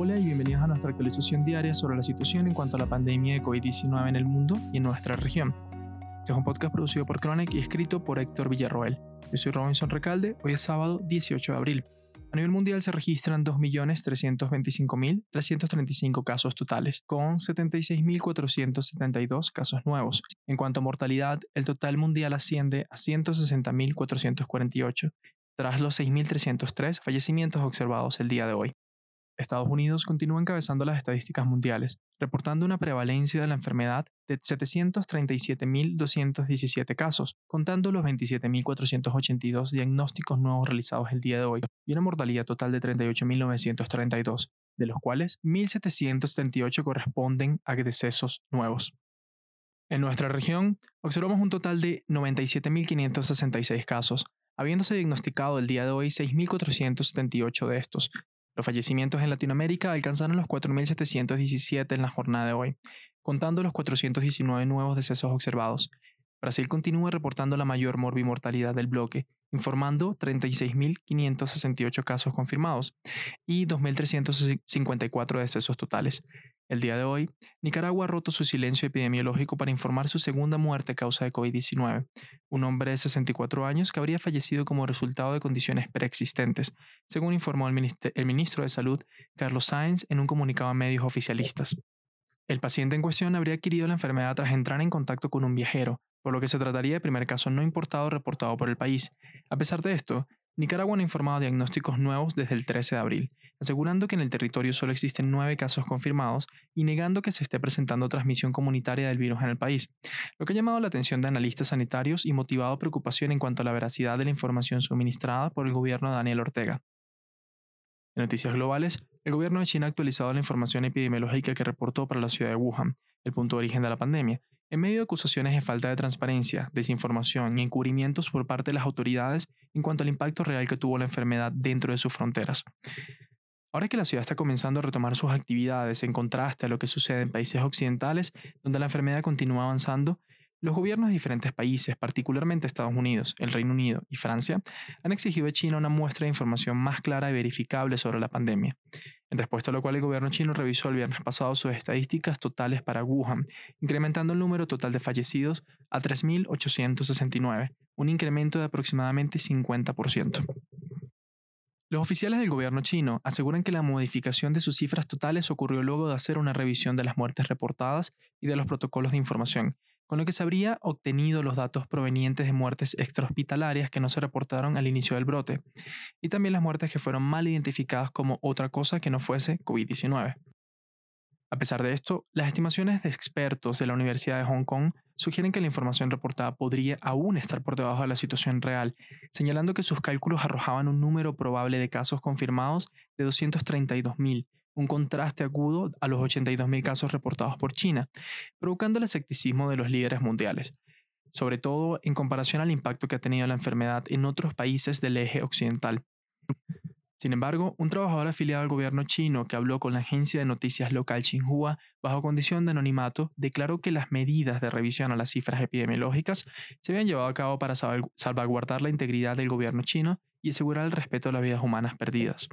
Hola y bienvenidos a nuestra actualización diaria sobre la situación en cuanto a la pandemia de COVID-19 en el mundo y en nuestra región. Este es un podcast producido por Chronic y escrito por Héctor Villarroel. Yo soy Robinson Recalde, hoy es sábado 18 de abril. A nivel mundial se registran 2.325.335 casos totales, con 76.472 casos nuevos. En cuanto a mortalidad, el total mundial asciende a 160.448, tras los 6.303 fallecimientos observados el día de hoy. Estados Unidos continúa encabezando las estadísticas mundiales, reportando una prevalencia de la enfermedad de 737.217 casos, contando los 27.482 diagnósticos nuevos realizados el día de hoy, y una mortalidad total de 38.932, de los cuales 1.778 corresponden a decesos nuevos. En nuestra región, observamos un total de 97.566 casos, habiéndose diagnosticado el día de hoy 6.478 de estos, los fallecimientos en Latinoamérica alcanzaron los 4.717 en la jornada de hoy, contando los 419 nuevos decesos observados. Brasil continúa reportando la mayor morbimortalidad del bloque, informando 36.568 casos confirmados y 2.354 decesos totales. El día de hoy, Nicaragua ha roto su silencio epidemiológico para informar su segunda muerte a causa de COVID-19, un hombre de 64 años que habría fallecido como resultado de condiciones preexistentes, según informó el, el ministro de Salud, Carlos Sáenz, en un comunicado a medios oficialistas. El paciente en cuestión habría adquirido la enfermedad tras entrar en contacto con un viajero, por lo que se trataría de primer caso no importado reportado por el país. A pesar de esto, Nicaragua no ha informado diagnósticos nuevos desde el 13 de abril, asegurando que en el territorio solo existen nueve casos confirmados y negando que se esté presentando transmisión comunitaria del virus en el país, lo que ha llamado la atención de analistas sanitarios y motivado preocupación en cuanto a la veracidad de la información suministrada por el gobierno de Daniel Ortega. En noticias globales, el gobierno de China ha actualizado la información epidemiológica que reportó para la ciudad de Wuhan, el punto de origen de la pandemia, en medio de acusaciones de falta de transparencia, desinformación y encubrimientos por parte de las autoridades en cuanto al impacto real que tuvo la enfermedad dentro de sus fronteras. Ahora que la ciudad está comenzando a retomar sus actividades en contraste a lo que sucede en países occidentales, donde la enfermedad continúa avanzando, los gobiernos de diferentes países, particularmente Estados Unidos, el Reino Unido y Francia, han exigido a China una muestra de información más clara y verificable sobre la pandemia. En respuesta a lo cual el gobierno chino revisó el viernes pasado sus estadísticas totales para Wuhan, incrementando el número total de fallecidos a 3.869, un incremento de aproximadamente 50%. Los oficiales del gobierno chino aseguran que la modificación de sus cifras totales ocurrió luego de hacer una revisión de las muertes reportadas y de los protocolos de información, con lo que se habría obtenido los datos provenientes de muertes extrahospitalarias que no se reportaron al inicio del brote, y también las muertes que fueron mal identificadas como otra cosa que no fuese COVID-19. A pesar de esto, las estimaciones de expertos de la Universidad de Hong Kong sugieren que la información reportada podría aún estar por debajo de la situación real, señalando que sus cálculos arrojaban un número probable de casos confirmados de 232.000, un contraste agudo a los 82.000 casos reportados por China, provocando el escepticismo de los líderes mundiales, sobre todo en comparación al impacto que ha tenido la enfermedad en otros países del eje occidental. Sin embargo, un trabajador afiliado al gobierno chino que habló con la agencia de noticias local Xinhua bajo condición de anonimato declaró que las medidas de revisión a las cifras epidemiológicas se habían llevado a cabo para salvaguardar la integridad del gobierno chino y asegurar el respeto a las vidas humanas perdidas.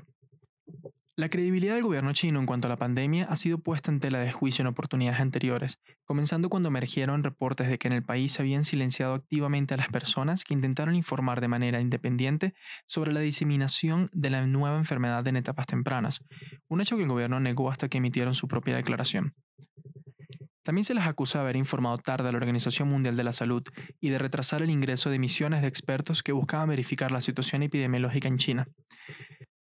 La credibilidad del gobierno chino en cuanto a la pandemia ha sido puesta en tela de juicio en oportunidades anteriores, comenzando cuando emergieron reportes de que en el país se habían silenciado activamente a las personas que intentaron informar de manera independiente sobre la diseminación de la nueva enfermedad en etapas tempranas, un hecho que el gobierno negó hasta que emitieron su propia declaración. También se les acusa de haber informado tarde a la Organización Mundial de la Salud y de retrasar el ingreso de misiones de expertos que buscaban verificar la situación epidemiológica en China.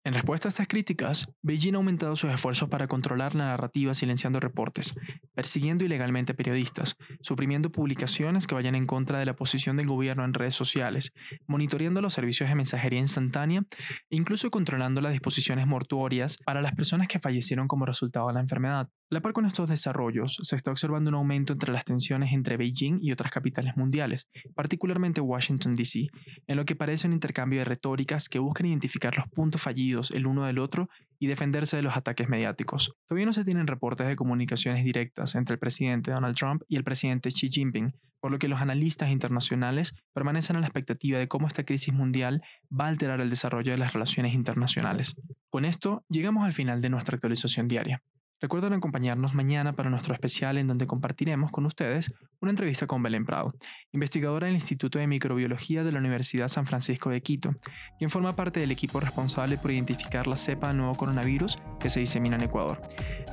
En respuesta a estas críticas, Beijing ha aumentado sus esfuerzos para controlar la narrativa silenciando reportes, persiguiendo ilegalmente periodistas, suprimiendo publicaciones que vayan en contra de la posición del gobierno en redes sociales, monitoreando los servicios de mensajería instantánea e incluso controlando las disposiciones mortuorias para las personas que fallecieron como resultado de la enfermedad. La par con estos desarrollos, se está observando un aumento entre las tensiones entre Beijing y otras capitales mundiales, particularmente Washington, D.C., en lo que parece un intercambio de retóricas que buscan identificar los puntos fallidos el uno del otro y defenderse de los ataques mediáticos. Todavía no se tienen reportes de comunicaciones directas entre el presidente Donald Trump y el presidente Xi Jinping, por lo que los analistas internacionales permanecen a la expectativa de cómo esta crisis mundial va a alterar el desarrollo de las relaciones internacionales. Con esto, llegamos al final de nuestra actualización diaria. Recuerden acompañarnos mañana para nuestro especial en donde compartiremos con ustedes una entrevista con Belén Prado, investigadora del Instituto de Microbiología de la Universidad San Francisco de Quito, quien forma parte del equipo responsable por identificar la cepa del nuevo coronavirus que se disemina en Ecuador.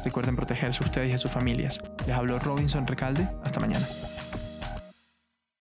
Recuerden protegerse ustedes y a sus familias. Les habló Robinson Recalde. Hasta mañana.